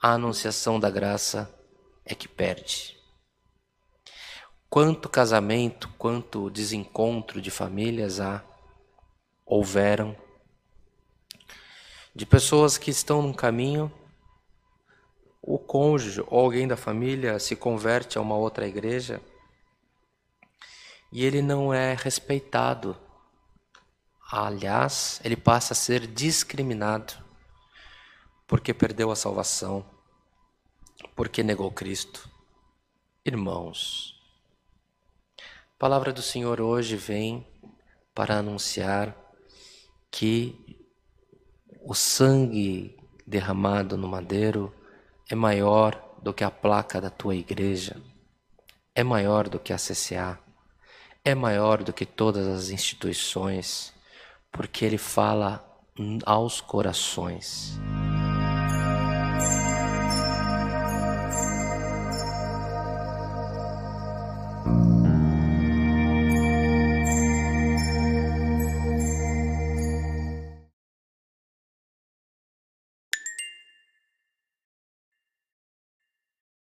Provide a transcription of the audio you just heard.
a anunciação da graça é que perde. Quanto casamento, quanto desencontro de famílias há, houveram, de pessoas que estão num caminho, o cônjuge ou alguém da família se converte a uma outra igreja e ele não é respeitado. Aliás, ele passa a ser discriminado porque perdeu a salvação, porque negou Cristo. Irmãos, a palavra do Senhor hoje vem para anunciar que o sangue derramado no madeiro é maior do que a placa da tua igreja, é maior do que a CCA, é maior do que todas as instituições, porque ele fala aos corações.